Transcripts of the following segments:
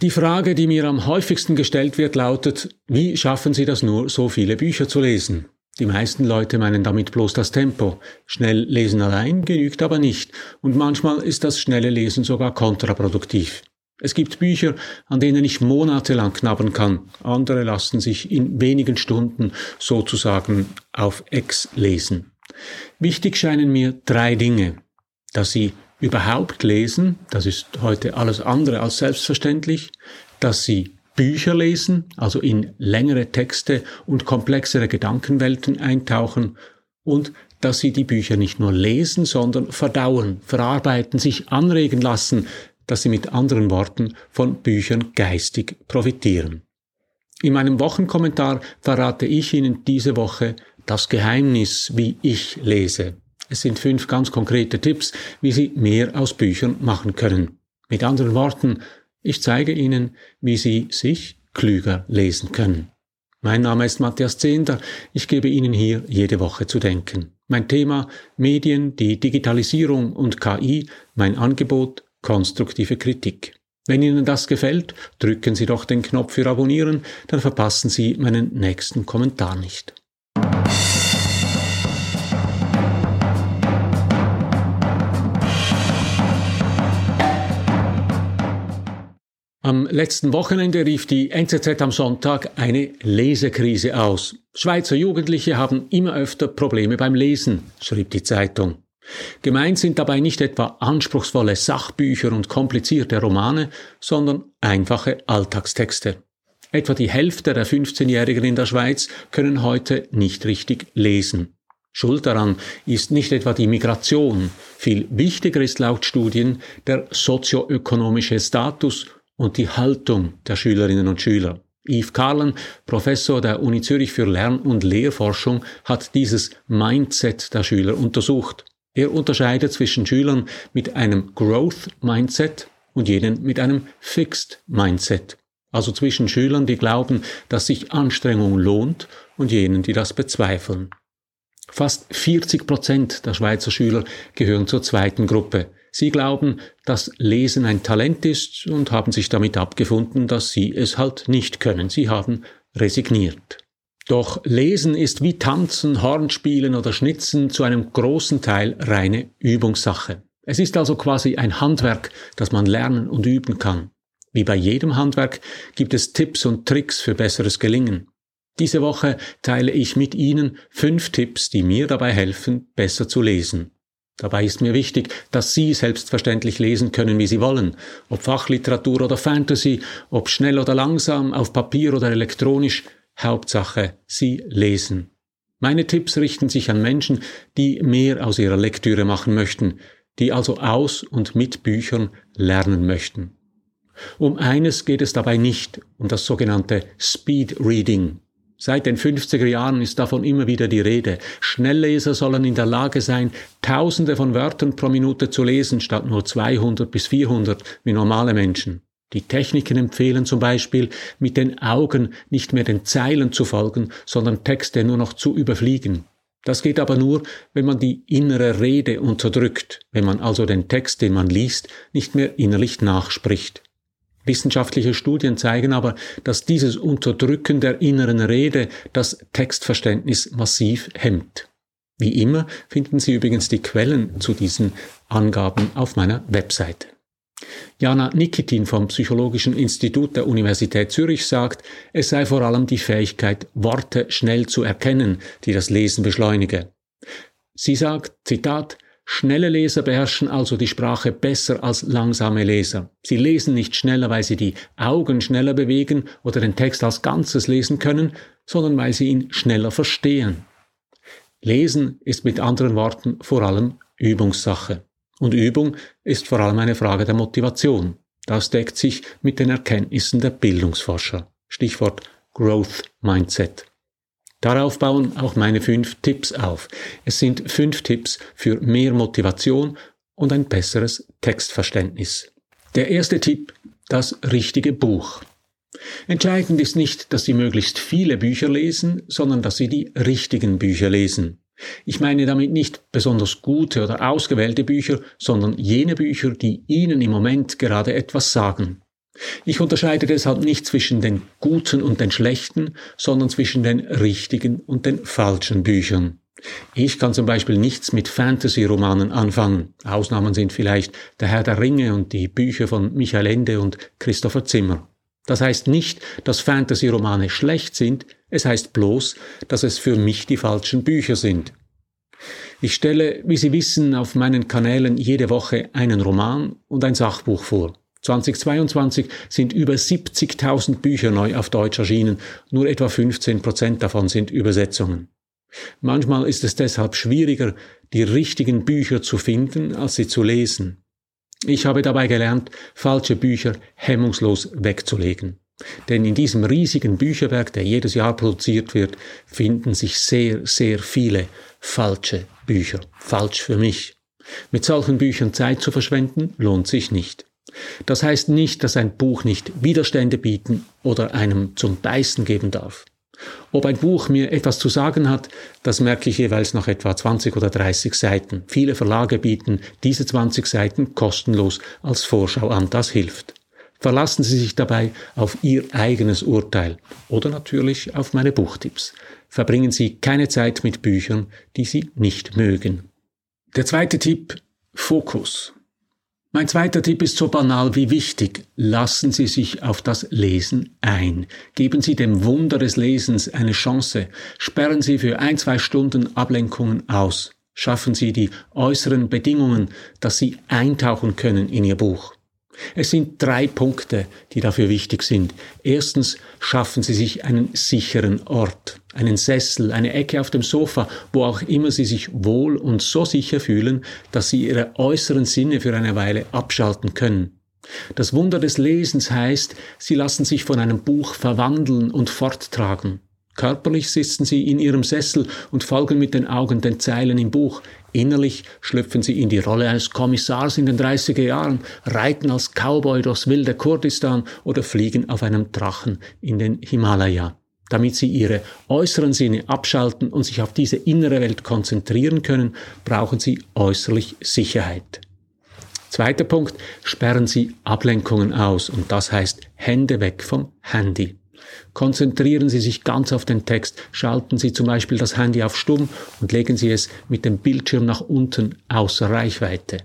Die Frage, die mir am häufigsten gestellt wird, lautet, wie schaffen Sie das nur, so viele Bücher zu lesen? Die meisten Leute meinen damit bloß das Tempo. Schnell lesen allein genügt aber nicht, und manchmal ist das schnelle Lesen sogar kontraproduktiv. Es gibt Bücher, an denen ich monatelang knabbern kann, andere lassen sich in wenigen Stunden sozusagen auf Ex lesen. Wichtig scheinen mir drei Dinge, dass Sie überhaupt lesen, das ist heute alles andere als selbstverständlich, dass sie Bücher lesen, also in längere Texte und komplexere Gedankenwelten eintauchen und dass sie die Bücher nicht nur lesen, sondern verdauen, verarbeiten, sich anregen lassen, dass sie mit anderen Worten von Büchern geistig profitieren. In meinem Wochenkommentar verrate ich Ihnen diese Woche das Geheimnis, wie ich lese. Es sind fünf ganz konkrete Tipps, wie Sie mehr aus Büchern machen können. Mit anderen Worten, ich zeige Ihnen, wie Sie sich klüger lesen können. Mein Name ist Matthias Zehnder. Ich gebe Ihnen hier jede Woche zu denken. Mein Thema Medien, die Digitalisierung und KI, mein Angebot konstruktive Kritik. Wenn Ihnen das gefällt, drücken Sie doch den Knopf für Abonnieren, dann verpassen Sie meinen nächsten Kommentar nicht. Am letzten Wochenende rief die NZZ am Sonntag eine Lesekrise aus. Schweizer Jugendliche haben immer öfter Probleme beim Lesen, schrieb die Zeitung. Gemeint sind dabei nicht etwa anspruchsvolle Sachbücher und komplizierte Romane, sondern einfache Alltagstexte. Etwa die Hälfte der 15-Jährigen in der Schweiz können heute nicht richtig lesen. Schuld daran ist nicht etwa die Migration, viel wichtiger ist laut Studien der sozioökonomische Status und die Haltung der Schülerinnen und Schüler. Yves Carlen, Professor der Uni Zürich für Lern- und Lehrforschung, hat dieses Mindset der Schüler untersucht. Er unterscheidet zwischen Schülern mit einem Growth Mindset und jenen mit einem Fixed Mindset. Also zwischen Schülern, die glauben, dass sich Anstrengung lohnt und jenen, die das bezweifeln. Fast 40 Prozent der Schweizer Schüler gehören zur zweiten Gruppe. Sie glauben, dass Lesen ein Talent ist und haben sich damit abgefunden, dass sie es halt nicht können. Sie haben resigniert. Doch Lesen ist wie Tanzen, Hornspielen oder Schnitzen zu einem großen Teil reine Übungssache. Es ist also quasi ein Handwerk, das man lernen und üben kann. Wie bei jedem Handwerk gibt es Tipps und Tricks für besseres Gelingen. Diese Woche teile ich mit Ihnen fünf Tipps, die mir dabei helfen, besser zu lesen. Dabei ist mir wichtig, dass Sie selbstverständlich lesen können, wie Sie wollen, ob Fachliteratur oder Fantasy, ob schnell oder langsam, auf Papier oder elektronisch, Hauptsache, Sie lesen. Meine Tipps richten sich an Menschen, die mehr aus ihrer Lektüre machen möchten, die also aus und mit Büchern lernen möchten. Um eines geht es dabei nicht, um das sogenannte Speed Reading, Seit den 50er Jahren ist davon immer wieder die Rede. Schnellleser sollen in der Lage sein, Tausende von Wörtern pro Minute zu lesen, statt nur 200 bis 400 wie normale Menschen. Die Techniken empfehlen zum Beispiel, mit den Augen nicht mehr den Zeilen zu folgen, sondern Texte nur noch zu überfliegen. Das geht aber nur, wenn man die innere Rede unterdrückt, wenn man also den Text, den man liest, nicht mehr innerlich nachspricht. Wissenschaftliche Studien zeigen aber, dass dieses Unterdrücken der inneren Rede das Textverständnis massiv hemmt. Wie immer finden Sie übrigens die Quellen zu diesen Angaben auf meiner Webseite. Jana Nikitin vom Psychologischen Institut der Universität Zürich sagt, es sei vor allem die Fähigkeit, Worte schnell zu erkennen, die das Lesen beschleunige. Sie sagt, Zitat, Schnelle Leser beherrschen also die Sprache besser als langsame Leser. Sie lesen nicht schneller, weil sie die Augen schneller bewegen oder den Text als Ganzes lesen können, sondern weil sie ihn schneller verstehen. Lesen ist mit anderen Worten vor allem Übungssache. Und Übung ist vor allem eine Frage der Motivation. Das deckt sich mit den Erkenntnissen der Bildungsforscher. Stichwort Growth Mindset. Darauf bauen auch meine fünf Tipps auf. Es sind fünf Tipps für mehr Motivation und ein besseres Textverständnis. Der erste Tipp, das richtige Buch. Entscheidend ist nicht, dass Sie möglichst viele Bücher lesen, sondern dass Sie die richtigen Bücher lesen. Ich meine damit nicht besonders gute oder ausgewählte Bücher, sondern jene Bücher, die Ihnen im Moment gerade etwas sagen. Ich unterscheide deshalb nicht zwischen den guten und den schlechten, sondern zwischen den richtigen und den falschen Büchern. Ich kann zum Beispiel nichts mit Fantasy-Romanen anfangen. Ausnahmen sind vielleicht Der Herr der Ringe und die Bücher von Michael Ende und Christopher Zimmer. Das heißt nicht, dass Fantasy-Romane schlecht sind, es heißt bloß, dass es für mich die falschen Bücher sind. Ich stelle, wie Sie wissen, auf meinen Kanälen jede Woche einen Roman und ein Sachbuch vor. 2022 sind über 70.000 Bücher neu auf Deutsch erschienen, nur etwa 15 Prozent davon sind Übersetzungen. Manchmal ist es deshalb schwieriger, die richtigen Bücher zu finden, als sie zu lesen. Ich habe dabei gelernt, falsche Bücher hemmungslos wegzulegen. Denn in diesem riesigen Bücherwerk, der jedes Jahr produziert wird, finden sich sehr, sehr viele falsche Bücher. Falsch für mich. Mit solchen Büchern Zeit zu verschwenden, lohnt sich nicht. Das heißt nicht, dass ein Buch nicht Widerstände bieten oder einem zum Beißen geben darf. Ob ein Buch mir etwas zu sagen hat, das merke ich jeweils nach etwa 20 oder 30 Seiten. Viele Verlage bieten diese 20 Seiten kostenlos als Vorschau an. Das hilft. Verlassen Sie sich dabei auf Ihr eigenes Urteil oder natürlich auf meine Buchtipps. Verbringen Sie keine Zeit mit Büchern, die Sie nicht mögen. Der zweite Tipp, Fokus. Mein zweiter Tipp ist so banal wie wichtig. Lassen Sie sich auf das Lesen ein. Geben Sie dem Wunder des Lesens eine Chance. Sperren Sie für ein, zwei Stunden Ablenkungen aus. Schaffen Sie die äußeren Bedingungen, dass Sie eintauchen können in Ihr Buch. Es sind drei Punkte, die dafür wichtig sind. Erstens schaffen Sie sich einen sicheren Ort, einen Sessel, eine Ecke auf dem Sofa, wo auch immer Sie sich wohl und so sicher fühlen, dass Sie Ihre äußeren Sinne für eine Weile abschalten können. Das Wunder des Lesens heißt, Sie lassen sich von einem Buch verwandeln und forttragen. Körperlich sitzen sie in ihrem Sessel und folgen mit den Augen den Zeilen im Buch. Innerlich schlüpfen sie in die Rolle eines Kommissars in den 30er Jahren, reiten als Cowboy durchs wilde Kurdistan oder fliegen auf einem Drachen in den Himalaya. Damit sie ihre äußeren Sinne abschalten und sich auf diese innere Welt konzentrieren können, brauchen sie äußerlich Sicherheit. Zweiter Punkt, sperren Sie Ablenkungen aus und das heißt Hände weg vom Handy. Konzentrieren Sie sich ganz auf den Text. Schalten Sie zum Beispiel das Handy auf Stumm und legen Sie es mit dem Bildschirm nach unten außer Reichweite.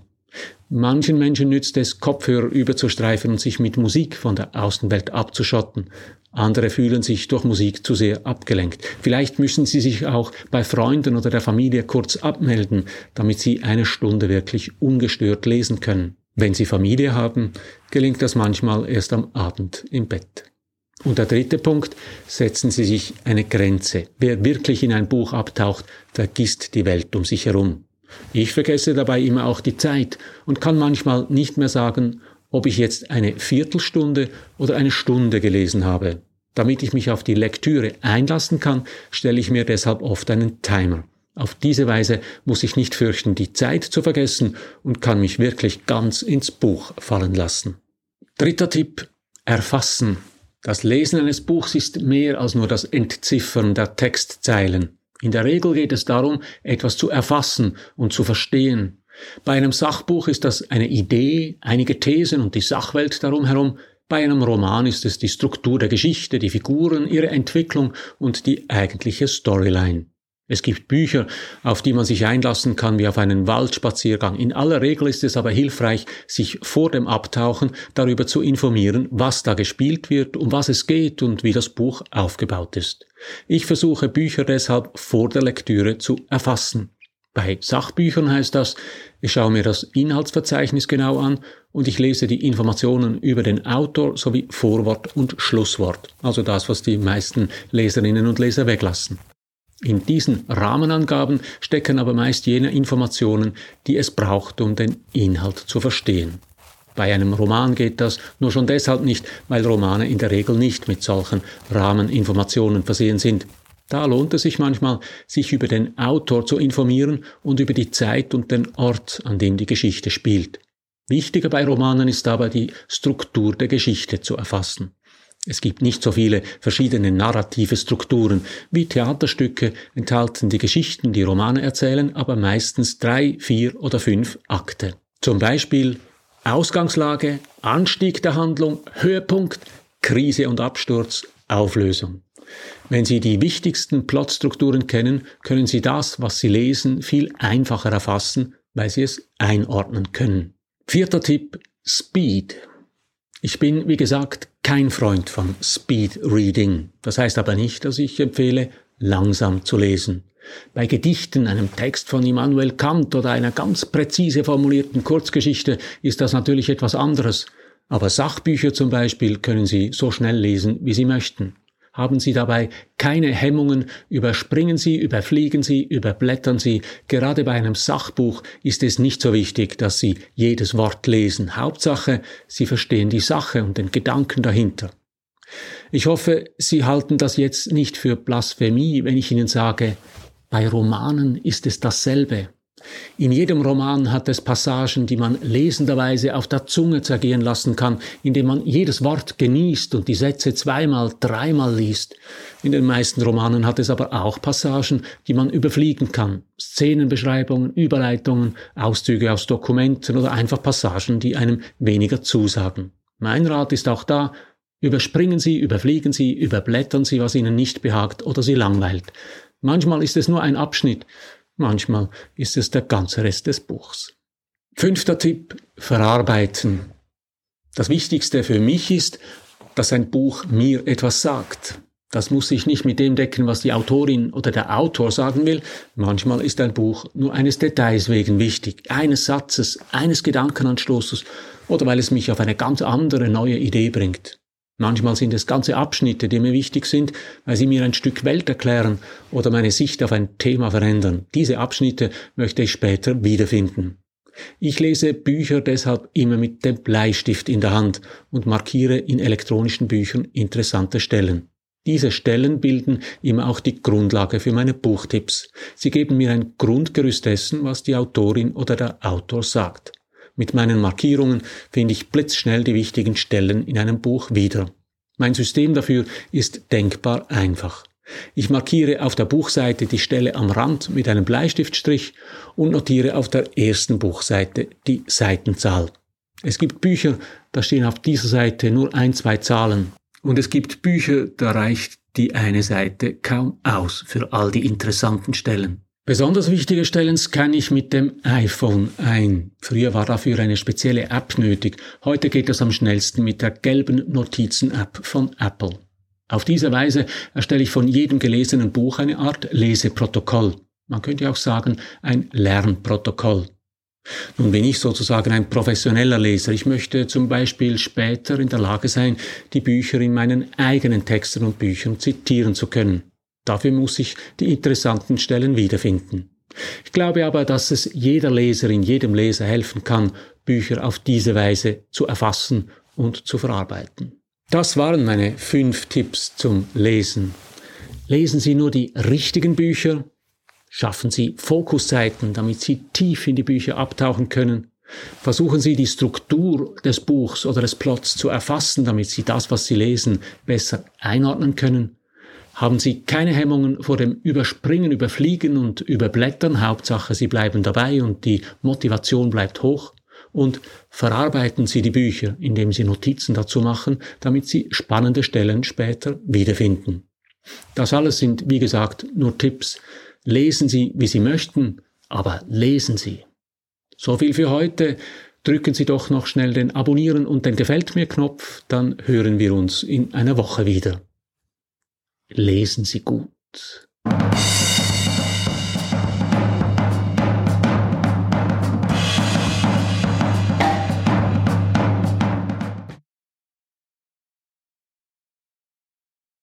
Manchen Menschen nützt es, Kopfhörer überzustreifen und sich mit Musik von der Außenwelt abzuschotten. Andere fühlen sich durch Musik zu sehr abgelenkt. Vielleicht müssen sie sich auch bei Freunden oder der Familie kurz abmelden, damit sie eine Stunde wirklich ungestört lesen können. Wenn sie Familie haben, gelingt das manchmal erst am Abend im Bett. Und der dritte Punkt, setzen Sie sich eine Grenze. Wer wirklich in ein Buch abtaucht, vergisst die Welt um sich herum. Ich vergesse dabei immer auch die Zeit und kann manchmal nicht mehr sagen, ob ich jetzt eine Viertelstunde oder eine Stunde gelesen habe. Damit ich mich auf die Lektüre einlassen kann, stelle ich mir deshalb oft einen Timer. Auf diese Weise muss ich nicht fürchten, die Zeit zu vergessen und kann mich wirklich ganz ins Buch fallen lassen. Dritter Tipp, erfassen. Das Lesen eines Buchs ist mehr als nur das Entziffern der Textzeilen. In der Regel geht es darum, etwas zu erfassen und zu verstehen. Bei einem Sachbuch ist das eine Idee, einige Thesen und die Sachwelt darum herum. Bei einem Roman ist es die Struktur der Geschichte, die Figuren, ihre Entwicklung und die eigentliche Storyline. Es gibt Bücher, auf die man sich einlassen kann wie auf einen Waldspaziergang. In aller Regel ist es aber hilfreich, sich vor dem Abtauchen darüber zu informieren, was da gespielt wird, um was es geht und wie das Buch aufgebaut ist. Ich versuche Bücher deshalb vor der Lektüre zu erfassen. Bei Sachbüchern heißt das, ich schaue mir das Inhaltsverzeichnis genau an und ich lese die Informationen über den Autor sowie Vorwort und Schlusswort, also das, was die meisten Leserinnen und Leser weglassen. In diesen Rahmenangaben stecken aber meist jene Informationen, die es braucht, um den Inhalt zu verstehen. Bei einem Roman geht das nur schon deshalb nicht, weil Romane in der Regel nicht mit solchen Rahmeninformationen versehen sind. Da lohnt es sich manchmal, sich über den Autor zu informieren und über die Zeit und den Ort, an dem die Geschichte spielt. Wichtiger bei Romanen ist dabei die Struktur der Geschichte zu erfassen. Es gibt nicht so viele verschiedene narrative Strukturen. Wie Theaterstücke enthalten die Geschichten, die Romane erzählen, aber meistens drei, vier oder fünf Akte. Zum Beispiel Ausgangslage, Anstieg der Handlung, Höhepunkt, Krise und Absturz, Auflösung. Wenn Sie die wichtigsten Plotstrukturen kennen, können Sie das, was Sie lesen, viel einfacher erfassen, weil Sie es einordnen können. Vierter Tipp, Speed. Ich bin, wie gesagt, kein Freund von Speed Reading. Das heißt aber nicht, dass ich empfehle, langsam zu lesen. Bei Gedichten, einem Text von Immanuel Kant oder einer ganz präzise formulierten Kurzgeschichte ist das natürlich etwas anderes. Aber Sachbücher zum Beispiel können Sie so schnell lesen, wie Sie möchten. Haben Sie dabei keine Hemmungen, überspringen Sie, überfliegen Sie, überblättern Sie. Gerade bei einem Sachbuch ist es nicht so wichtig, dass Sie jedes Wort lesen. Hauptsache, Sie verstehen die Sache und den Gedanken dahinter. Ich hoffe, Sie halten das jetzt nicht für Blasphemie, wenn ich Ihnen sage, bei Romanen ist es dasselbe. In jedem Roman hat es Passagen, die man lesenderweise auf der Zunge zergehen lassen kann, indem man jedes Wort genießt und die Sätze zweimal, dreimal liest. In den meisten Romanen hat es aber auch Passagen, die man überfliegen kann. Szenenbeschreibungen, Überleitungen, Auszüge aus Dokumenten oder einfach Passagen, die einem weniger zusagen. Mein Rat ist auch da, überspringen Sie, überfliegen Sie, überblättern Sie, was Ihnen nicht behagt oder Sie langweilt. Manchmal ist es nur ein Abschnitt, Manchmal ist es der ganze Rest des Buchs. Fünfter Tipp, verarbeiten. Das Wichtigste für mich ist, dass ein Buch mir etwas sagt. Das muss sich nicht mit dem decken, was die Autorin oder der Autor sagen will. Manchmal ist ein Buch nur eines Details wegen wichtig, eines Satzes, eines Gedankenanstoßes oder weil es mich auf eine ganz andere neue Idee bringt. Manchmal sind es ganze Abschnitte, die mir wichtig sind, weil sie mir ein Stück Welt erklären oder meine Sicht auf ein Thema verändern. Diese Abschnitte möchte ich später wiederfinden. Ich lese Bücher deshalb immer mit dem Bleistift in der Hand und markiere in elektronischen Büchern interessante Stellen. Diese Stellen bilden immer auch die Grundlage für meine Buchtipps. Sie geben mir ein Grundgerüst dessen, was die Autorin oder der Autor sagt. Mit meinen Markierungen finde ich blitzschnell die wichtigen Stellen in einem Buch wieder. Mein System dafür ist denkbar einfach. Ich markiere auf der Buchseite die Stelle am Rand mit einem Bleistiftstrich und notiere auf der ersten Buchseite die Seitenzahl. Es gibt Bücher, da stehen auf dieser Seite nur ein, zwei Zahlen. Und es gibt Bücher, da reicht die eine Seite kaum aus für all die interessanten Stellen. Besonders wichtige Stellen scanne ich mit dem iPhone ein. Früher war dafür eine spezielle App nötig. Heute geht das am schnellsten mit der gelben Notizen-App von Apple. Auf diese Weise erstelle ich von jedem gelesenen Buch eine Art Leseprotokoll. Man könnte auch sagen, ein Lernprotokoll. Nun bin ich sozusagen ein professioneller Leser. Ich möchte zum Beispiel später in der Lage sein, die Bücher in meinen eigenen Texten und Büchern zitieren zu können. Dafür muss ich die interessanten Stellen wiederfinden. Ich glaube aber, dass es jeder Leserin, jedem Leser helfen kann, Bücher auf diese Weise zu erfassen und zu verarbeiten. Das waren meine fünf Tipps zum Lesen. Lesen Sie nur die richtigen Bücher, schaffen Sie Fokusseiten, damit Sie tief in die Bücher abtauchen können, versuchen Sie die Struktur des Buchs oder des Plots zu erfassen, damit Sie das, was Sie lesen, besser einordnen können haben Sie keine Hemmungen vor dem Überspringen, Überfliegen und Überblättern. Hauptsache, Sie bleiben dabei und die Motivation bleibt hoch. Und verarbeiten Sie die Bücher, indem Sie Notizen dazu machen, damit Sie spannende Stellen später wiederfinden. Das alles sind, wie gesagt, nur Tipps. Lesen Sie, wie Sie möchten, aber lesen Sie. So viel für heute. Drücken Sie doch noch schnell den Abonnieren und den Gefällt mir Knopf, dann hören wir uns in einer Woche wieder lesen Sie gut.